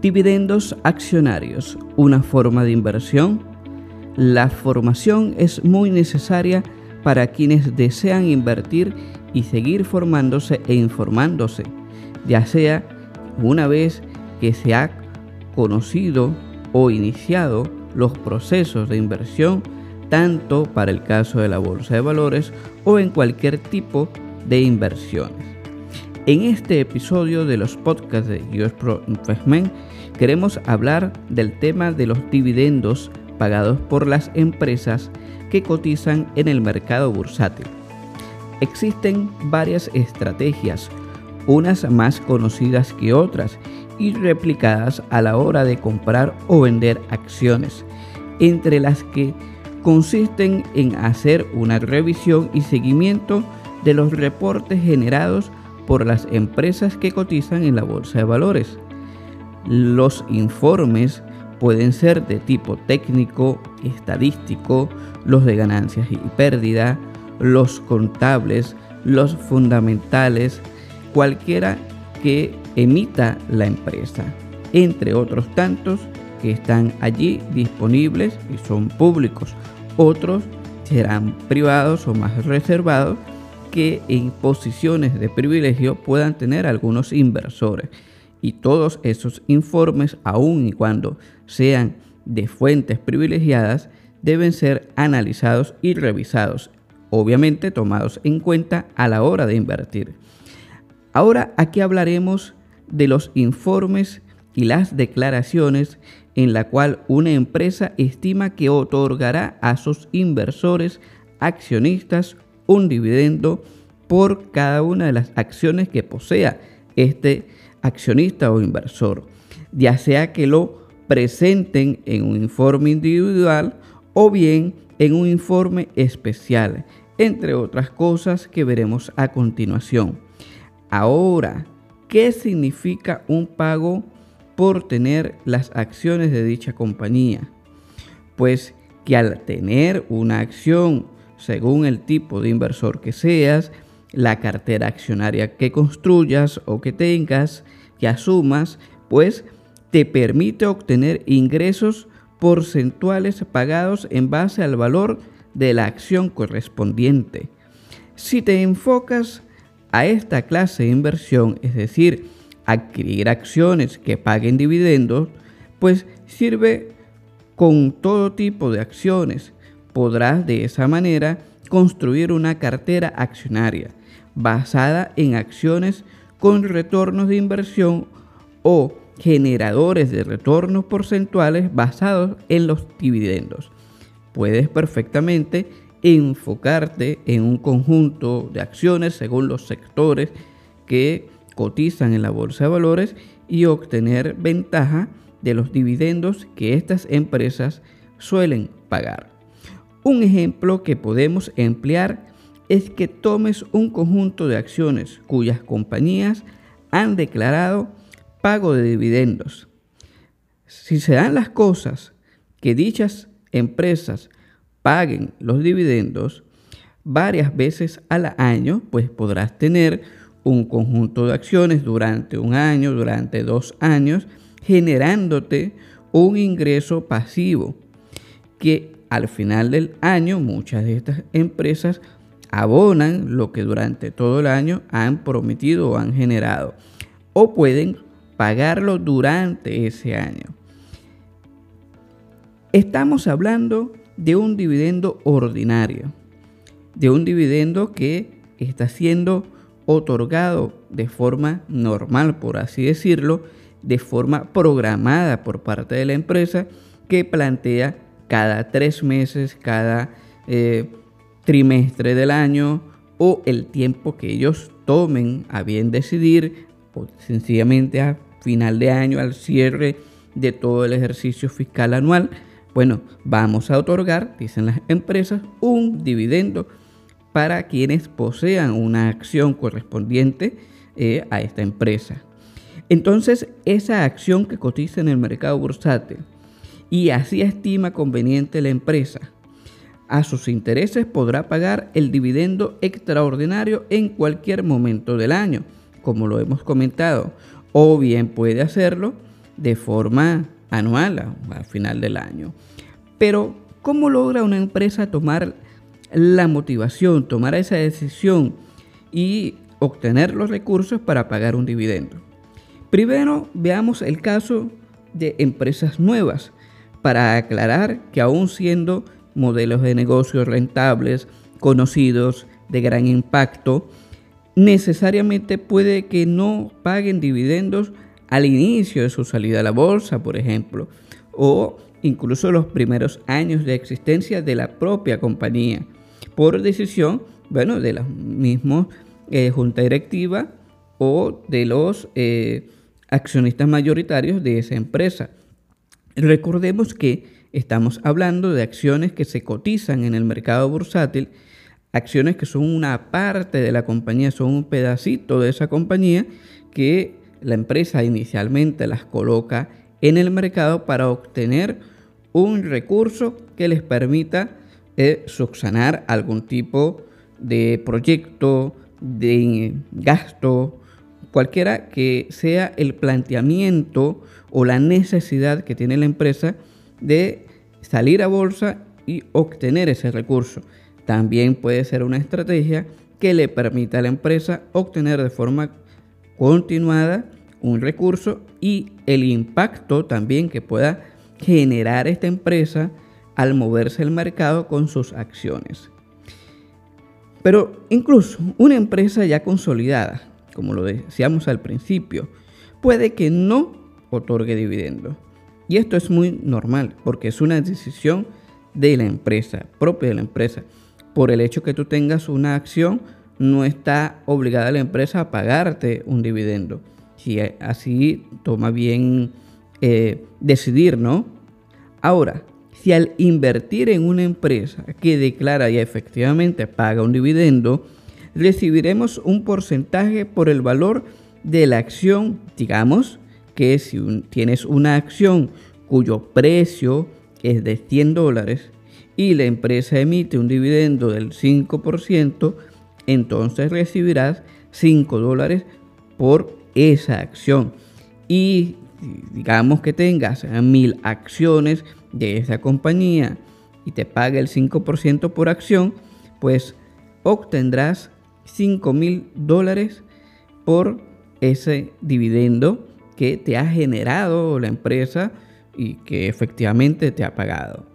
Dividendos accionarios, una forma de inversión. La formación es muy necesaria para quienes desean invertir y seguir formándose e informándose, ya sea una vez que se ha conocido o iniciado los procesos de inversión, tanto para el caso de la bolsa de valores o en cualquier tipo de inversiones. En este episodio de los podcasts de US Pro Investment queremos hablar del tema de los dividendos pagados por las empresas que cotizan en el mercado bursátil. Existen varias estrategias, unas más conocidas que otras y replicadas a la hora de comprar o vender acciones, entre las que consisten en hacer una revisión y seguimiento de los reportes generados por las empresas que cotizan en la bolsa de valores. Los informes pueden ser de tipo técnico, estadístico, los de ganancias y pérdida, los contables, los fundamentales, cualquiera que emita la empresa, entre otros tantos que están allí disponibles y son públicos. Otros serán privados o más reservados que en posiciones de privilegio puedan tener algunos inversores. Y todos esos informes, aun y cuando sean de fuentes privilegiadas, deben ser analizados y revisados, obviamente tomados en cuenta a la hora de invertir. Ahora aquí hablaremos de los informes y las declaraciones en la cual una empresa estima que otorgará a sus inversores accionistas un dividendo por cada una de las acciones que posea este accionista o inversor, ya sea que lo presenten en un informe individual o bien en un informe especial, entre otras cosas que veremos a continuación. Ahora, ¿qué significa un pago por tener las acciones de dicha compañía? Pues que al tener una acción según el tipo de inversor que seas, la cartera accionaria que construyas o que tengas, que asumas, pues te permite obtener ingresos porcentuales pagados en base al valor de la acción correspondiente. Si te enfocas a esta clase de inversión, es decir, adquirir acciones que paguen dividendos, pues sirve con todo tipo de acciones, podrás de esa manera construir una cartera accionaria basada en acciones con retornos de inversión o generadores de retornos porcentuales basados en los dividendos. Puedes perfectamente enfocarte en un conjunto de acciones según los sectores que cotizan en la bolsa de valores y obtener ventaja de los dividendos que estas empresas suelen pagar. Un ejemplo que podemos emplear es que tomes un conjunto de acciones cuyas compañías han declarado pago de dividendos. Si se dan las cosas que dichas empresas paguen los dividendos varias veces al año, pues podrás tener un conjunto de acciones durante un año, durante dos años, generándote un ingreso pasivo que al final del año muchas de estas empresas abonan lo que durante todo el año han prometido o han generado. O pueden pagarlo durante ese año. Estamos hablando de un dividendo ordinario, de un dividendo que está siendo otorgado de forma normal, por así decirlo, de forma programada por parte de la empresa que plantea cada tres meses, cada eh, trimestre del año o el tiempo que ellos tomen a bien decidir o sencillamente a final de año, al cierre de todo el ejercicio fiscal anual, bueno, vamos a otorgar, dicen las empresas, un dividendo para quienes posean una acción correspondiente eh, a esta empresa. Entonces, esa acción que cotiza en el mercado bursátil y así estima conveniente la empresa, a sus intereses podrá pagar el dividendo extraordinario en cualquier momento del año, como lo hemos comentado, o bien puede hacerlo de forma anual, al final del año. Pero, ¿cómo logra una empresa tomar la motivación, tomar esa decisión y obtener los recursos para pagar un dividendo? Primero, veamos el caso de empresas nuevas, para aclarar que aún siendo modelos de negocios rentables, conocidos, de gran impacto, necesariamente puede que no paguen dividendos al inicio de su salida a la bolsa, por ejemplo, o incluso los primeros años de existencia de la propia compañía, por decisión, bueno, de la misma eh, junta directiva o de los eh, accionistas mayoritarios de esa empresa. Recordemos que estamos hablando de acciones que se cotizan en el mercado bursátil, acciones que son una parte de la compañía, son un pedacito de esa compañía que la empresa inicialmente las coloca en el mercado para obtener un recurso que les permita eh, subsanar algún tipo de proyecto, de gasto, cualquiera que sea el planteamiento o la necesidad que tiene la empresa de salir a bolsa y obtener ese recurso. También puede ser una estrategia que le permita a la empresa obtener de forma continuada un recurso y el impacto también que pueda generar esta empresa al moverse el mercado con sus acciones. Pero incluso una empresa ya consolidada, como lo decíamos al principio, puede que no otorgue dividendos. Y esto es muy normal porque es una decisión de la empresa, propia de la empresa. Por el hecho que tú tengas una acción, no está obligada la empresa a pagarte un dividendo. Si así toma bien eh, decidir, ¿no? Ahora, si al invertir en una empresa que declara y efectivamente paga un dividendo, recibiremos un porcentaje por el valor de la acción, digamos, que si tienes una acción cuyo precio es de 100 dólares y la empresa emite un dividendo del 5%, entonces recibirás 5 dólares por esa acción. Y digamos que tengas mil acciones de esa compañía y te pague el 5% por acción, pues obtendrás 5 mil dólares por ese dividendo que te ha generado la empresa y que efectivamente te ha pagado.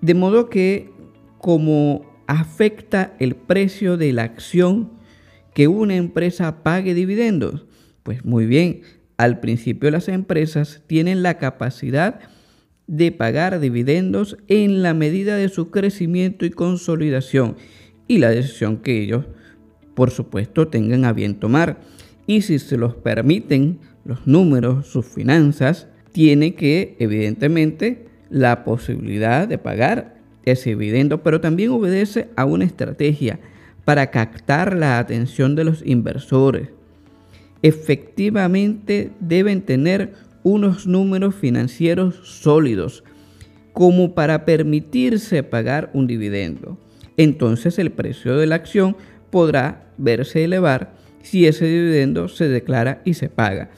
De modo que como afecta el precio de la acción que una empresa pague dividendos, pues muy bien, al principio las empresas tienen la capacidad de pagar dividendos en la medida de su crecimiento y consolidación y la decisión que ellos, por supuesto, tengan a bien tomar. Y si se los permiten, los números, sus finanzas, tiene que, evidentemente, la posibilidad de pagar ese dividendo, pero también obedece a una estrategia para captar la atención de los inversores. Efectivamente deben tener unos números financieros sólidos como para permitirse pagar un dividendo. Entonces el precio de la acción podrá verse elevar si ese dividendo se declara y se paga.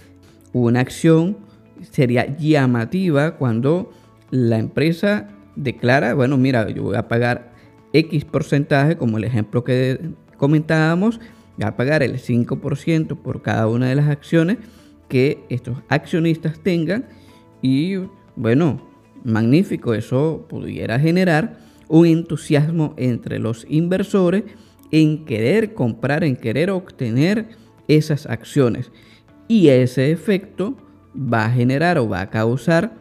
Una acción sería llamativa cuando la empresa declara, bueno, mira, yo voy a pagar X porcentaje, como el ejemplo que comentábamos, voy a pagar el 5% por cada una de las acciones que estos accionistas tengan y bueno, magnífico, eso pudiera generar un entusiasmo entre los inversores en querer comprar, en querer obtener esas acciones. Y ese efecto va a generar o va a causar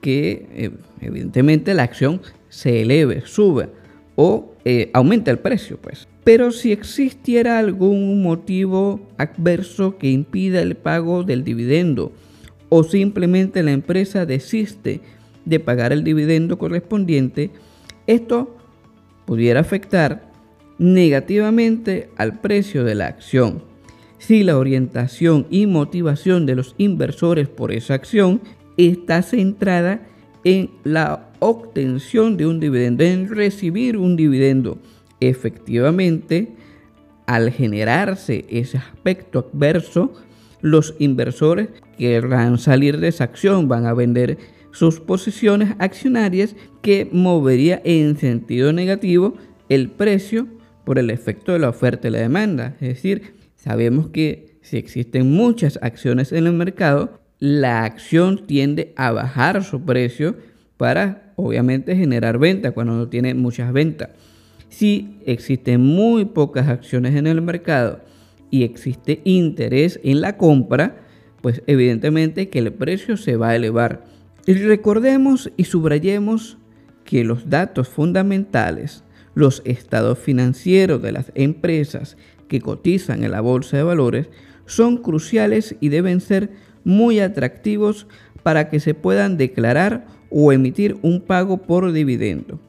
que eh, evidentemente la acción se eleve, sube. o eh, aumenta el precio, pues. Pero si existiera algún motivo adverso que impida el pago del dividendo o simplemente la empresa desiste de pagar el dividendo correspondiente, esto pudiera afectar negativamente al precio de la acción. Si la orientación y motivación de los inversores por esa acción está centrada en la obtención de un dividendo, en recibir un dividendo. Efectivamente, al generarse ese aspecto adverso, los inversores querrán salir de esa acción, van a vender sus posiciones accionarias que movería en sentido negativo el precio por el efecto de la oferta y la demanda. Es decir, sabemos que si existen muchas acciones en el mercado, la acción tiende a bajar su precio para obviamente generar venta cuando no tiene muchas ventas. Si existen muy pocas acciones en el mercado y existe interés en la compra, pues evidentemente que el precio se va a elevar. Y recordemos y subrayemos que los datos fundamentales, los estados financieros de las empresas que cotizan en la bolsa de valores, son cruciales y deben ser muy atractivos para que se puedan declarar o emitir un pago por dividendo.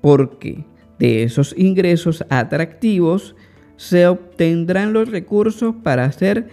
Porque de esos ingresos atractivos se obtendrán los recursos para ser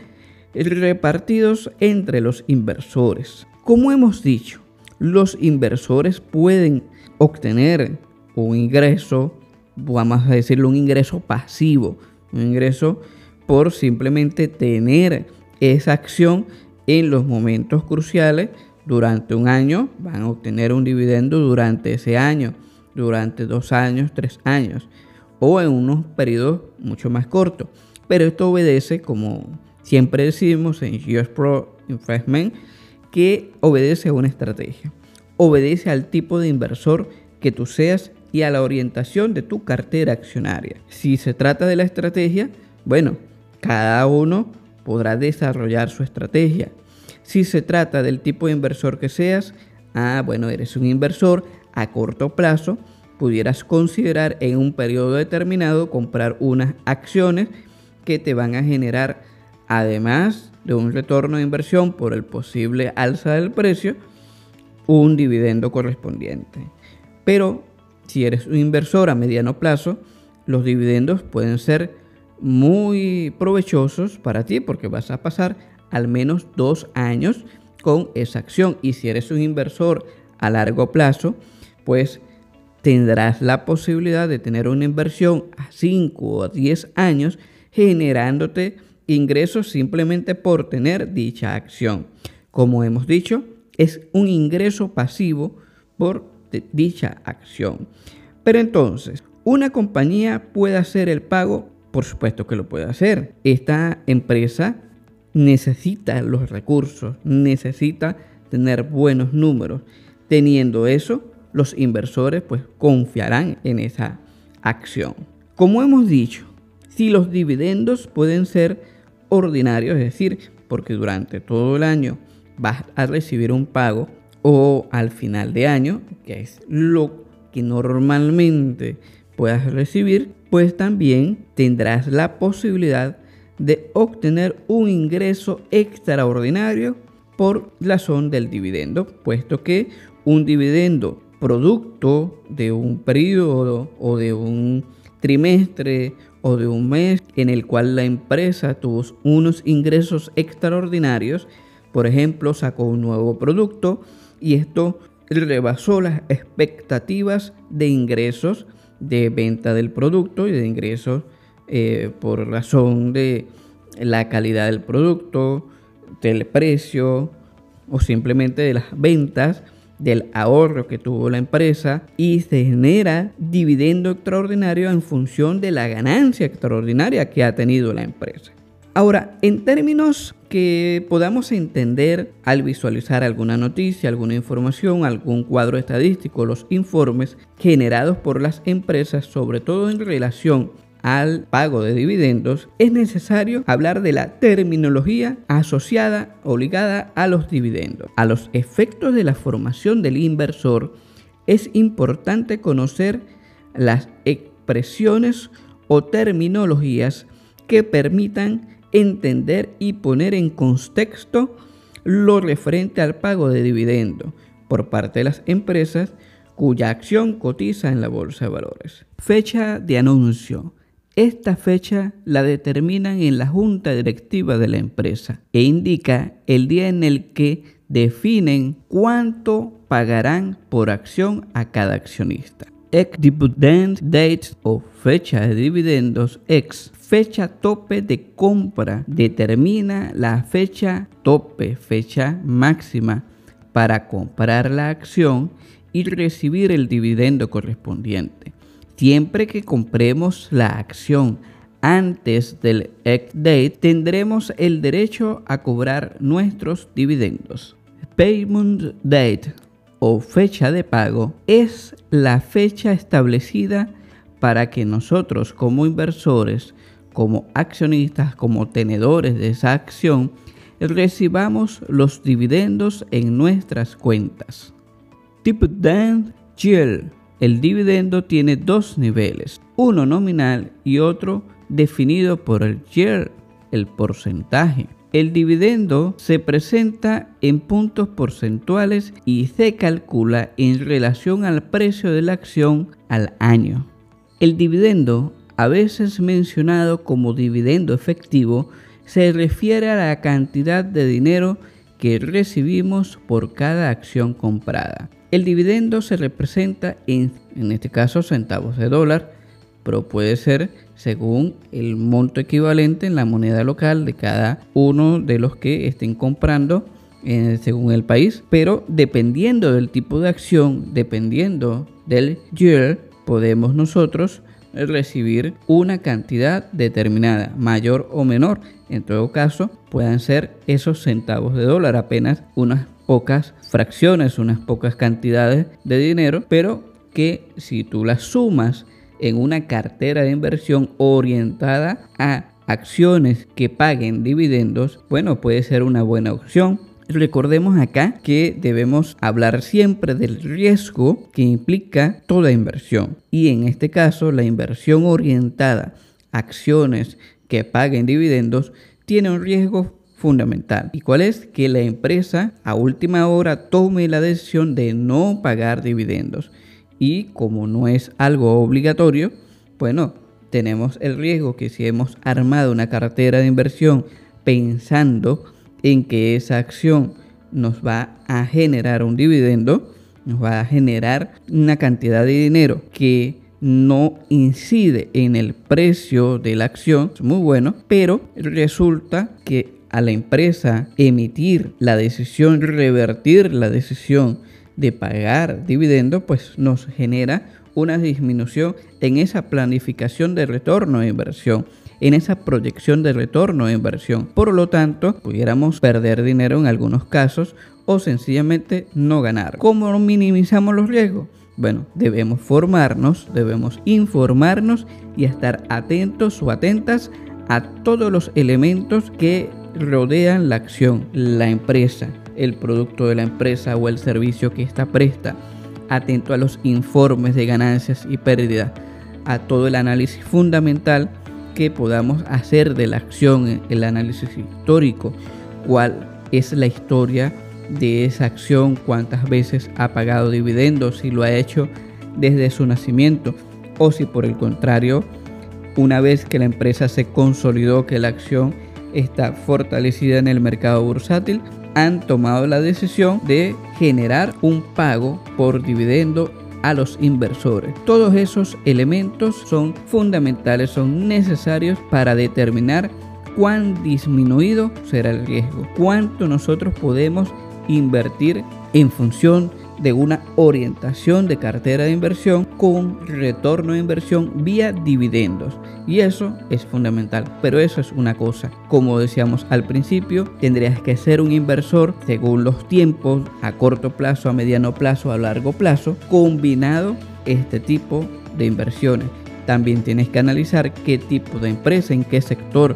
repartidos entre los inversores. Como hemos dicho, los inversores pueden obtener un ingreso, vamos a decirlo, un ingreso pasivo, un ingreso por simplemente tener esa acción en los momentos cruciales durante un año, van a obtener un dividendo durante ese año, durante dos años, tres años, o en unos periodos mucho más cortos. Pero esto obedece, como siempre decimos en US Pro Investment, que obedece a una estrategia. Obedece al tipo de inversor que tú seas y a la orientación de tu cartera accionaria. Si se trata de la estrategia, bueno, cada uno podrá desarrollar su estrategia. Si se trata del tipo de inversor que seas, ah, bueno, eres un inversor a corto plazo, pudieras considerar en un periodo determinado comprar unas acciones que te van a generar, además de un retorno de inversión por el posible alza del precio, un dividendo correspondiente. Pero si eres un inversor a mediano plazo, los dividendos pueden ser muy provechosos para ti porque vas a pasar al menos dos años con esa acción. Y si eres un inversor a largo plazo, pues tendrás la posibilidad de tener una inversión a 5 o 10 años generándote ingresos simplemente por tener dicha acción. Como hemos dicho, es un ingreso pasivo por dicha acción. Pero entonces, una compañía puede hacer el pago, por supuesto que lo puede hacer. Esta empresa necesita los recursos, necesita tener buenos números. Teniendo eso, los inversores pues confiarán en esa acción. Como hemos dicho, si los dividendos pueden ser ordinarios, es decir, porque durante todo el año vas a recibir un pago o al final de año, que es lo que normalmente puedas recibir, pues también tendrás la posibilidad de obtener un ingreso extraordinario por razón del dividendo, puesto que un dividendo producto de un periodo o de un trimestre o de un mes en el cual la empresa tuvo unos ingresos extraordinarios, por ejemplo, sacó un nuevo producto y esto rebasó las expectativas de ingresos de venta del producto y de ingresos eh, por razón de la calidad del producto, del precio o simplemente de las ventas, del ahorro que tuvo la empresa y se genera dividendo extraordinario en función de la ganancia extraordinaria que ha tenido la empresa. Ahora, en términos que podamos entender al visualizar alguna noticia, alguna información, algún cuadro estadístico, los informes generados por las empresas, sobre todo en relación al pago de dividendos, es necesario hablar de la terminología asociada o ligada a los dividendos. A los efectos de la formación del inversor, es importante conocer las expresiones o terminologías que permitan entender y poner en contexto lo referente al pago de dividendo por parte de las empresas cuya acción cotiza en la bolsa de valores. Fecha de anuncio. Esta fecha la determinan en la junta directiva de la empresa e indica el día en el que definen cuánto pagarán por acción a cada accionista. Ex dividend date o fecha de dividendos ex fecha tope de compra determina la fecha tope, fecha máxima para comprar la acción y recibir el dividendo correspondiente. Siempre que compremos la acción antes del ex date, tendremos el derecho a cobrar nuestros dividendos. Payment date o fecha de pago es la fecha establecida para que nosotros como inversores, como accionistas, como tenedores de esa acción, recibamos los dividendos en nuestras cuentas. Dividend yield. El dividendo tiene dos niveles, uno nominal y otro definido por el yield, el porcentaje. El dividendo se presenta en puntos porcentuales y se calcula en relación al precio de la acción al año. El dividendo, a veces mencionado como dividendo efectivo, se refiere a la cantidad de dinero que recibimos por cada acción comprada. El dividendo se representa en, en este caso, centavos de dólar, pero puede ser según el monto equivalente en la moneda local de cada uno de los que estén comprando eh, según el país. Pero dependiendo del tipo de acción, dependiendo del year, podemos nosotros recibir una cantidad determinada, mayor o menor. En todo caso, puedan ser esos centavos de dólar, apenas unas pocas fracciones, unas pocas cantidades de dinero, pero que si tú las sumas en una cartera de inversión orientada a acciones que paguen dividendos, bueno, puede ser una buena opción. Recordemos acá que debemos hablar siempre del riesgo que implica toda inversión. Y en este caso, la inversión orientada a acciones que paguen dividendos tiene un riesgo fundamental. ¿Y cuál es? Que la empresa a última hora tome la decisión de no pagar dividendos y como no es algo obligatorio, bueno, tenemos el riesgo que si hemos armado una cartera de inversión pensando en que esa acción nos va a generar un dividendo, nos va a generar una cantidad de dinero que no incide en el precio de la acción, es muy bueno, pero resulta que a la empresa emitir la decisión, revertir la decisión de pagar dividendos, pues nos genera una disminución en esa planificación de retorno de inversión, en esa proyección de retorno de inversión. Por lo tanto, pudiéramos perder dinero en algunos casos o sencillamente no ganar. ¿Cómo minimizamos los riesgos? Bueno, debemos formarnos, debemos informarnos y estar atentos o atentas a todos los elementos que rodean la acción, la empresa, el producto de la empresa o el servicio que ésta presta, atento a los informes de ganancias y pérdidas, a todo el análisis fundamental que podamos hacer de la acción, el análisis histórico, cuál es la historia de esa acción, cuántas veces ha pagado dividendos, si lo ha hecho desde su nacimiento o si por el contrario, una vez que la empresa se consolidó, que la acción está fortalecida en el mercado bursátil, han tomado la decisión de generar un pago por dividendo a los inversores. Todos esos elementos son fundamentales, son necesarios para determinar cuán disminuido será el riesgo, cuánto nosotros podemos invertir en función de una orientación de cartera de inversión con retorno de inversión vía dividendos. Y eso es fundamental. Pero eso es una cosa. Como decíamos al principio, tendrías que ser un inversor según los tiempos, a corto plazo, a mediano plazo, a largo plazo, combinado este tipo de inversiones. También tienes que analizar qué tipo de empresa, en qué sector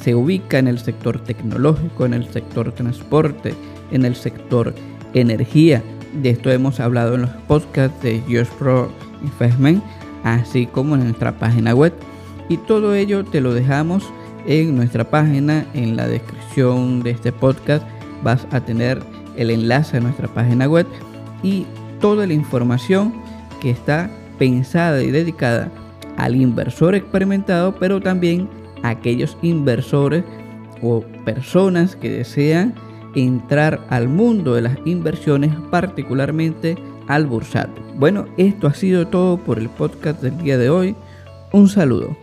se ubica, en el sector tecnológico, en el sector transporte, en el sector energía de esto hemos hablado en los podcasts de US Pro Investment. así como en nuestra página web. Y todo ello te lo dejamos en nuestra página, en la descripción de este podcast vas a tener el enlace a nuestra página web y toda la información que está pensada y dedicada al inversor experimentado, pero también a aquellos inversores o personas que desean entrar al mundo de las inversiones, particularmente al bursato. Bueno, esto ha sido todo por el podcast del día de hoy. Un saludo.